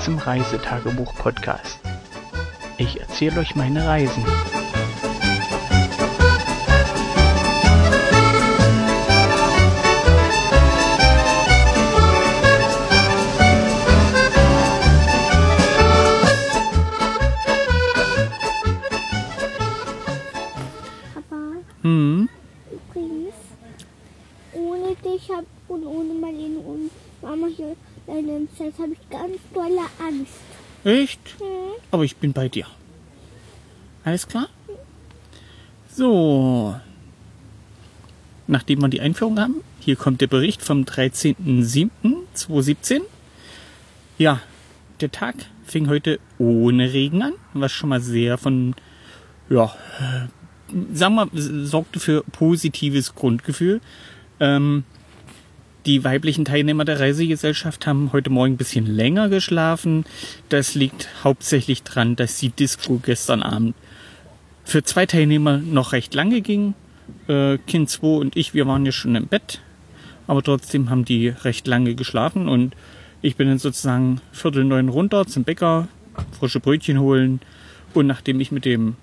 Zum Reisetagebuch-Podcast. Ich erzähle euch meine Reisen. Echt? Aber ich bin bei dir. Alles klar? So. Nachdem wir die Einführung haben, hier kommt der Bericht vom 13.07.2017. Ja, der Tag fing heute ohne Regen an, was schon mal sehr von, ja, sagen wir, sorgte für positives Grundgefühl. Ähm, die weiblichen Teilnehmer der Reisegesellschaft haben heute Morgen ein bisschen länger geschlafen. Das liegt hauptsächlich daran, dass die Disco gestern Abend für zwei Teilnehmer noch recht lange ging. Äh, kind 2 und ich, wir waren ja schon im Bett, aber trotzdem haben die recht lange geschlafen und ich bin dann sozusagen viertel neun runter zum Bäcker, frische Brötchen holen und nachdem ich mit dem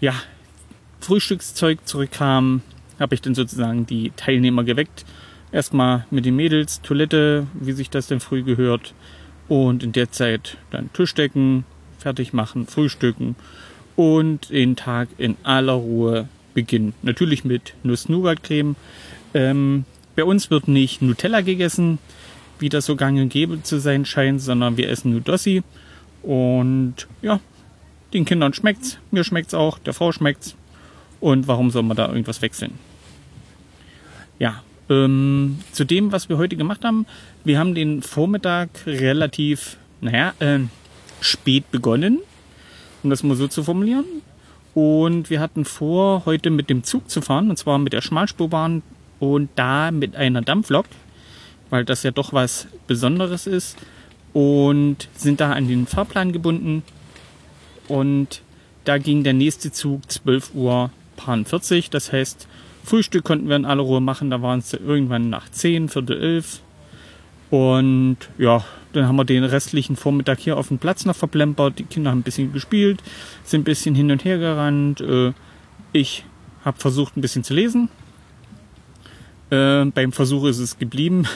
ja, Frühstückszeug zurückkam, habe ich dann sozusagen die Teilnehmer geweckt. Erstmal mit den Mädels, Toilette, wie sich das denn früh gehört. Und in der Zeit dann Tischdecken, fertig machen, frühstücken und den Tag in aller Ruhe beginnen. Natürlich mit Nuss-Nougat-Creme. Ähm, bei uns wird nicht Nutella gegessen, wie das so gang und gäbe zu sein scheint, sondern wir essen Nudossi. Und ja, den Kindern schmeckt's, mir schmeckt's auch, der Frau schmeckt's. Und warum soll man da irgendwas wechseln? Ja, ähm, zu dem, was wir heute gemacht haben. Wir haben den Vormittag relativ, naja, äh, spät begonnen, um das mal so zu formulieren. Und wir hatten vor, heute mit dem Zug zu fahren, und zwar mit der Schmalspurbahn und da mit einer Dampflok, weil das ja doch was Besonderes ist. Und sind da an den Fahrplan gebunden. Und da ging der nächste Zug 12 Uhr 40. Das heißt, Frühstück konnten wir in aller Ruhe machen. Da waren es irgendwann nach 10, Viertel elf. Und ja, dann haben wir den restlichen Vormittag hier auf dem Platz noch verplempert. Die Kinder haben ein bisschen gespielt, sind ein bisschen hin und her gerannt. Äh, Ich habe versucht, ein bisschen zu lesen. Äh, Beim Versuch ist es geblieben.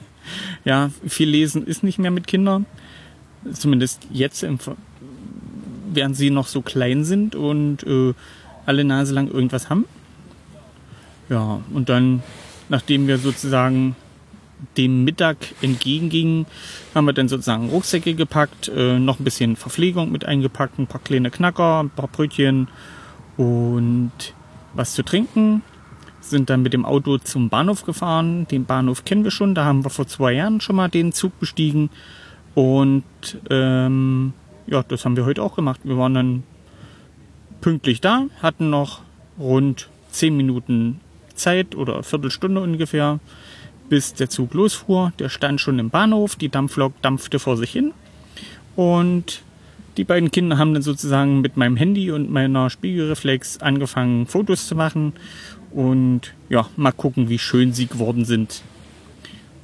ja, viel lesen ist nicht mehr mit Kindern. Zumindest jetzt, während sie noch so klein sind und äh, alle Nase lang irgendwas haben. Ja, und dann, nachdem wir sozusagen dem Mittag entgegengingen, haben wir dann sozusagen Rucksäcke gepackt, äh, noch ein bisschen Verpflegung mit eingepackt, ein paar kleine Knacker, ein paar Brötchen und was zu trinken. Sind dann mit dem Auto zum Bahnhof gefahren. Den Bahnhof kennen wir schon, da haben wir vor zwei Jahren schon mal den Zug bestiegen. Und ähm, ja, das haben wir heute auch gemacht. Wir waren dann pünktlich da, hatten noch rund zehn Minuten Zeit oder Viertelstunde ungefähr, bis der Zug losfuhr. Der stand schon im Bahnhof, die Dampflok dampfte vor sich hin und die beiden Kinder haben dann sozusagen mit meinem Handy und meiner Spiegelreflex angefangen, Fotos zu machen und ja, mal gucken, wie schön sie geworden sind.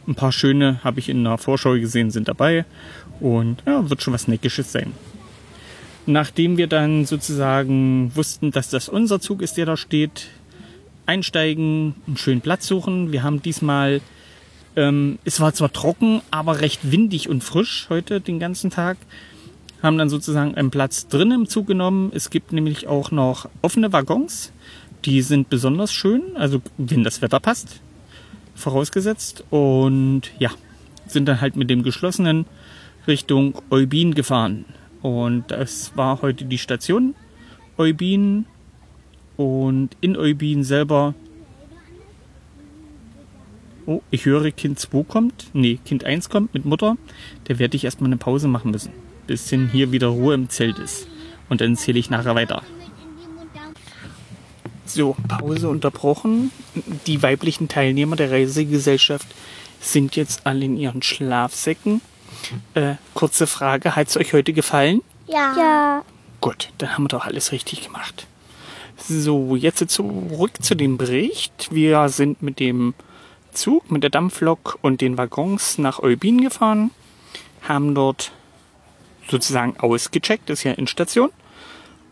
Ein paar schöne habe ich in der Vorschau gesehen, sind dabei und ja, wird schon was Neckisches sein. Nachdem wir dann sozusagen wussten, dass das unser Zug ist, der da steht, einsteigen, einen schönen Platz suchen. Wir haben diesmal, ähm, es war zwar trocken, aber recht windig und frisch heute den ganzen Tag. Haben dann sozusagen einen Platz drin im Zug genommen. Es gibt nämlich auch noch offene Waggons. Die sind besonders schön, also wenn das Wetter passt, vorausgesetzt. Und ja, sind dann halt mit dem geschlossenen Richtung Eubin gefahren. Und das war heute die Station Eubin. Und in Eubin selber. Oh, ich höre, Kind 2 kommt. Nee, Kind 1 kommt mit Mutter. Da werde ich erstmal eine Pause machen müssen. Bis hin hier wieder Ruhe im Zelt ist. Und dann zähle ich nachher weiter. So, Pause unterbrochen. Die weiblichen Teilnehmer der Reisegesellschaft sind jetzt alle in ihren Schlafsäcken. Äh, kurze Frage, hat es euch heute gefallen? Ja. Ja. Gut, dann haben wir doch alles richtig gemacht. So, jetzt zurück zu dem Bericht. Wir sind mit dem Zug, mit der Dampflok und den Waggons nach Eubin gefahren. haben dort sozusagen ausgecheckt, ist ja Endstation,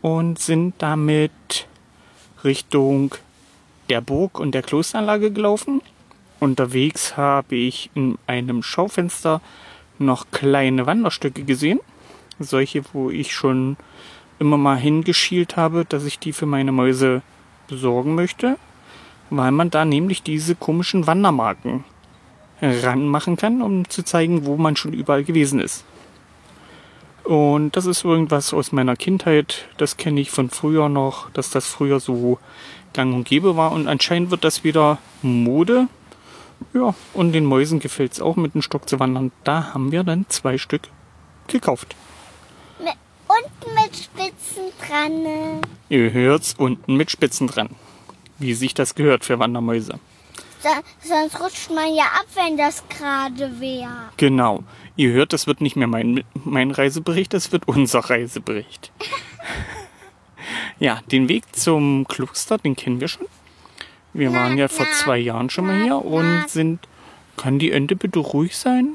und sind damit Richtung der Burg und der Klosteranlage gelaufen. Unterwegs habe ich in einem Schaufenster noch kleine Wanderstücke gesehen. Solche, wo ich schon immer mal hingeschielt habe, dass ich die für meine Mäuse besorgen möchte, weil man da nämlich diese komischen Wandermarken ranmachen kann, um zu zeigen, wo man schon überall gewesen ist. Und das ist irgendwas aus meiner Kindheit, das kenne ich von früher noch, dass das früher so gang und gäbe war und anscheinend wird das wieder Mode. Ja, und den Mäusen gefällt es auch mit dem Stock zu wandern. Da haben wir dann zwei Stück gekauft. Und mit Spitzen dran. Ihr hört's unten mit Spitzen dran. Wie sich das gehört für Wandermäuse. So, sonst rutscht man ja ab, wenn das gerade wäre. Genau. Ihr hört, das wird nicht mehr mein, mein Reisebericht, das wird unser Reisebericht. ja, den Weg zum Kloster, den kennen wir schon. Wir waren ja vor zwei Jahren schon mal hier und sind. Kann die Ente bitte ruhig sein?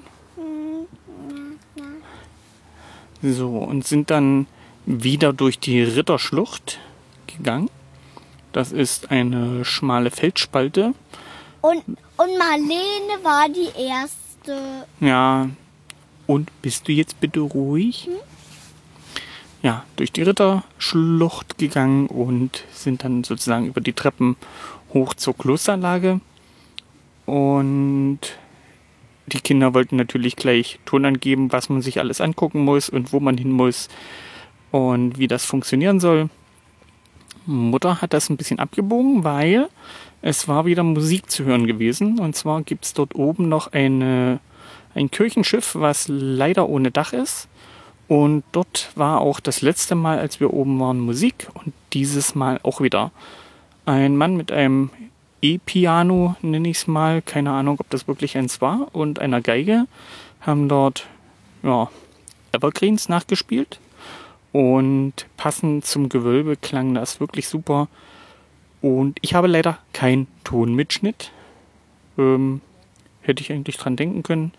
So, und sind dann wieder durch die Ritterschlucht gegangen. Das ist eine schmale Felsspalte. Und, und Marlene war die erste. Ja, und bist du jetzt bitte ruhig? Ja, durch die Ritterschlucht gegangen und sind dann sozusagen über die Treppen hoch zur Klosteranlage. Und die Kinder wollten natürlich gleich Ton angeben, was man sich alles angucken muss und wo man hin muss und wie das funktionieren soll. Mutter hat das ein bisschen abgebogen, weil es war wieder Musik zu hören gewesen. Und zwar gibt es dort oben noch eine, ein Kirchenschiff, was leider ohne Dach ist. Und dort war auch das letzte Mal, als wir oben waren, Musik. Und dieses Mal auch wieder. Ein Mann mit einem E-Piano, nenne ich es mal. Keine Ahnung, ob das wirklich eins war. Und einer Geige haben dort ja, Evergreens nachgespielt. Und passend zum Gewölbe klang das wirklich super. Und ich habe leider keinen Tonmitschnitt. Ähm, hätte ich eigentlich dran denken können.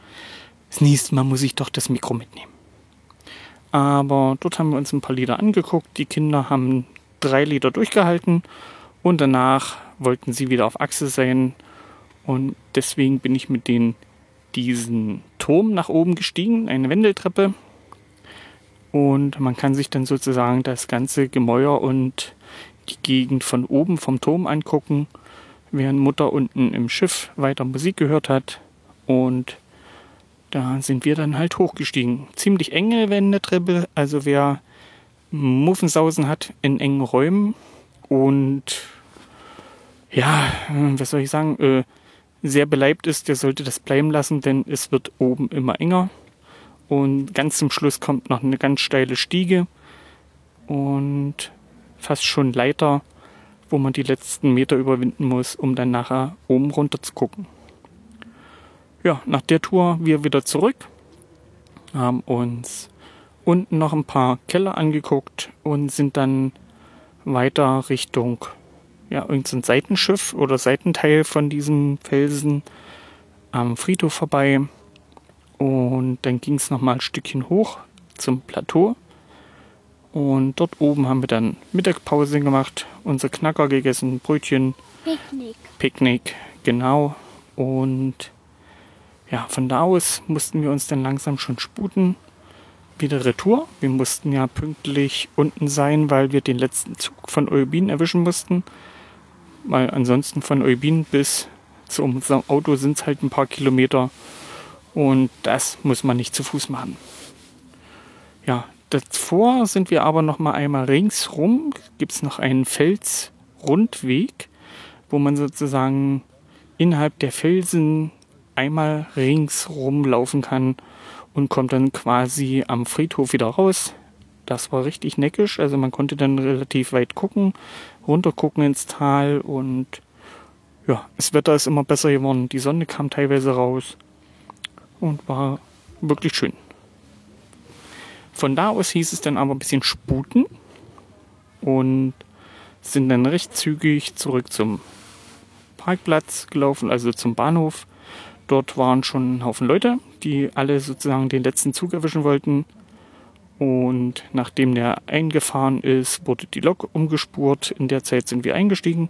Das nächste Mal muss ich doch das Mikro mitnehmen. Aber dort haben wir uns ein paar Lieder angeguckt. Die Kinder haben drei Lieder durchgehalten und danach wollten sie wieder auf Achse sein. Und deswegen bin ich mit denen diesen Turm nach oben gestiegen, eine Wendeltreppe. Und man kann sich dann sozusagen das ganze Gemäuer und die Gegend von oben vom Turm angucken, während Mutter unten im Schiff weiter Musik gehört hat. Und da sind wir dann halt hochgestiegen. Ziemlich enge Wendeltreppe, also wer Muffensausen hat in engen Räumen und ja, was soll ich sagen, äh, sehr beleibt ist, der sollte das bleiben lassen, denn es wird oben immer enger. Und ganz zum Schluss kommt noch eine ganz steile Stiege und fast schon Leiter, wo man die letzten Meter überwinden muss, um dann nachher oben runter zu gucken. Ja, nach der Tour wir wieder zurück, haben uns unten noch ein paar Keller angeguckt und sind dann weiter Richtung ja, irgendein Seitenschiff oder Seitenteil von diesem Felsen am Friedhof vorbei. Und dann ging es nochmal ein Stückchen hoch zum Plateau. Und dort oben haben wir dann Mittagpause gemacht, unser Knacker gegessen, Brötchen, Picknick. Picknick, genau. Und ja, von da aus mussten wir uns dann langsam schon sputen. Wieder Retour. Wir mussten ja pünktlich unten sein, weil wir den letzten Zug von Eubin erwischen mussten. Weil ansonsten von Eubin bis zu unserem Auto sind es halt ein paar Kilometer. Und das muss man nicht zu Fuß machen. Ja, davor sind wir aber noch mal einmal ringsrum. Gibt es noch einen Felsrundweg, wo man sozusagen innerhalb der Felsen einmal ringsrum laufen kann und kommt dann quasi am Friedhof wieder raus. Das war richtig neckisch, also man konnte dann relativ weit gucken, runter gucken ins Tal und ja, das Wetter ist immer besser geworden. Die Sonne kam teilweise raus und war wirklich schön. Von da aus hieß es dann aber ein bisschen sputen und sind dann recht zügig zurück zum Parkplatz gelaufen, also zum Bahnhof. Dort waren schon ein Haufen Leute, die alle sozusagen den letzten Zug erwischen wollten. Und nachdem der eingefahren ist, wurde die Lok umgespurt. In der Zeit sind wir eingestiegen.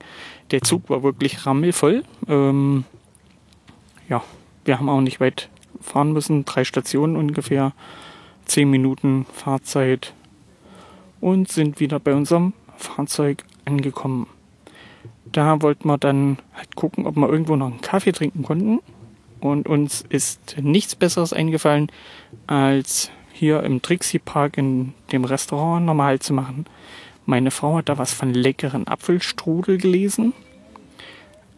Der Zug war wirklich rammelvoll. Ähm, ja, wir haben auch nicht weit fahren müssen. Drei Stationen ungefähr. Zehn Minuten Fahrzeit. Und sind wieder bei unserem Fahrzeug angekommen. Da wollten wir dann halt gucken, ob wir irgendwo noch einen Kaffee trinken konnten. Und uns ist nichts Besseres eingefallen, als hier im Trixie Park in dem Restaurant nochmal zu machen. Meine Frau hat da was von leckeren Apfelstrudel gelesen.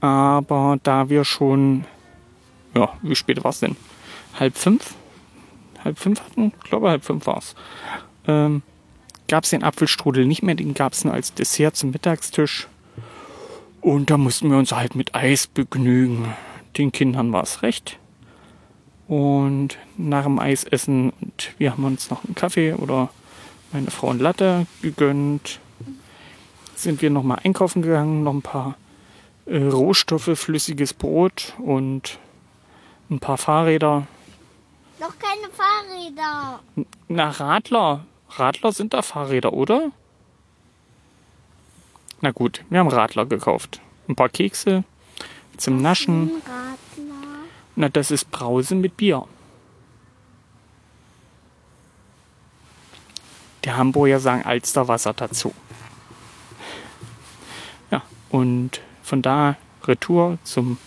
Aber da wir schon, ja, wie spät war es denn? Halb fünf? Halb fünf hatten? Ich glaube, halb fünf war es. Ähm, gab es den Apfelstrudel nicht mehr, den gab es nur als Dessert zum Mittagstisch. Und da mussten wir uns halt mit Eis begnügen. Den Kindern war es recht. Und nach dem Eisessen, und wir haben uns noch einen Kaffee oder meine Frau ein Latte gegönnt, sind wir nochmal einkaufen gegangen, noch ein paar äh, Rohstoffe, flüssiges Brot und ein paar Fahrräder. Noch keine Fahrräder. Na, Radler. Radler sind da Fahrräder, oder? Na gut, wir haben Radler gekauft. Ein paar Kekse zum Naschen. Na, das ist Brause mit Bier. Die Hamburger sagen Alsterwasser dazu. Ja, und von da Retour zum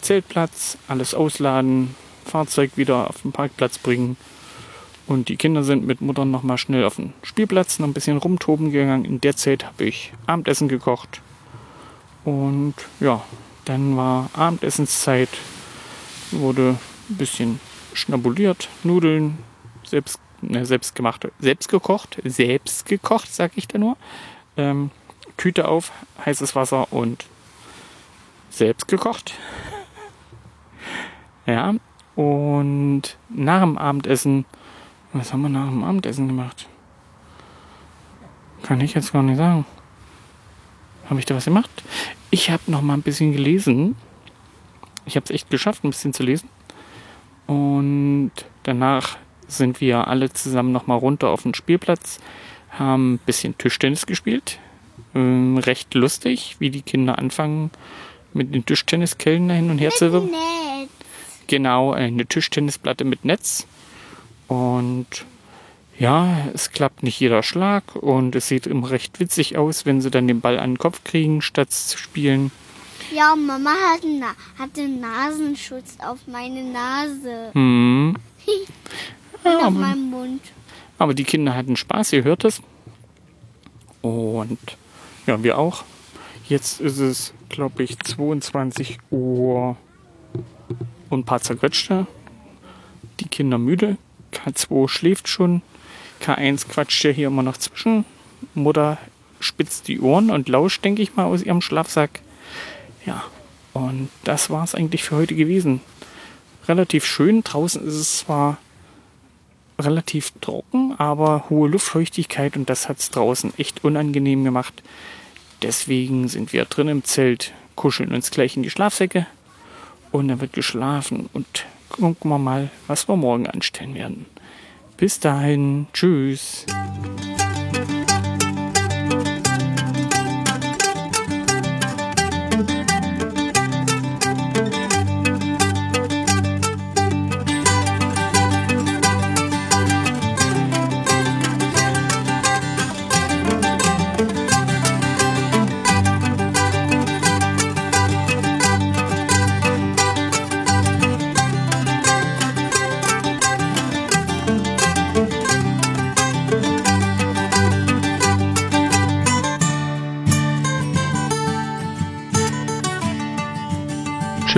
Zeltplatz, alles ausladen, Fahrzeug wieder auf den Parkplatz bringen. Und die Kinder sind mit Mutter nochmal schnell auf den Spielplatz, noch ein bisschen rumtoben gegangen. In der Zeit habe ich Abendessen gekocht. Und ja, dann war Abendessenszeit, wurde ein bisschen schnabuliert, Nudeln, selbst, ne, selbst gemacht, selbst gekocht, selbst gekocht, sag ich da nur. Ähm, Tüte auf, heißes Wasser und selbst gekocht. Ja, und nach dem Abendessen, was haben wir nach dem Abendessen gemacht? Kann ich jetzt gar nicht sagen. Habe ich da was gemacht? Ich habe noch mal ein bisschen gelesen. Ich habe es echt geschafft, ein bisschen zu lesen. Und danach sind wir alle zusammen noch mal runter auf den Spielplatz, haben ein bisschen Tischtennis gespielt. Ähm, recht lustig, wie die Kinder anfangen, mit den Tischtenniskellen da hin und her zu wirken. Nett. Genau, eine Tischtennisplatte mit Netz. Und ja, es klappt nicht jeder Schlag und es sieht immer recht witzig aus, wenn sie dann den Ball an den Kopf kriegen, statt zu spielen. Ja, Mama hat einen, hatte einen Nasenschutz auf meine Nase. Hm. Und Ja, auf meinem Mund. aber die Kinder hatten Spaß, ihr hört es. Und ja, wir auch. Jetzt ist es, glaube ich, 22 Uhr und ein paar zerquetschte. Die Kinder müde. K2 schläft schon. K1 quatscht ja hier immer noch zwischen. Mutter spitzt die Ohren und lauscht, denke ich mal, aus ihrem Schlafsack. Ja, und das war es eigentlich für heute gewesen. Relativ schön. Draußen ist es zwar relativ trocken, aber hohe Luftfeuchtigkeit und das hat es draußen echt unangenehm gemacht. Deswegen sind wir drin im Zelt, kuscheln uns gleich in die Schlafsäcke und dann wird geschlafen und gucken wir mal, was wir morgen anstellen werden. Bis dahin, tschüss.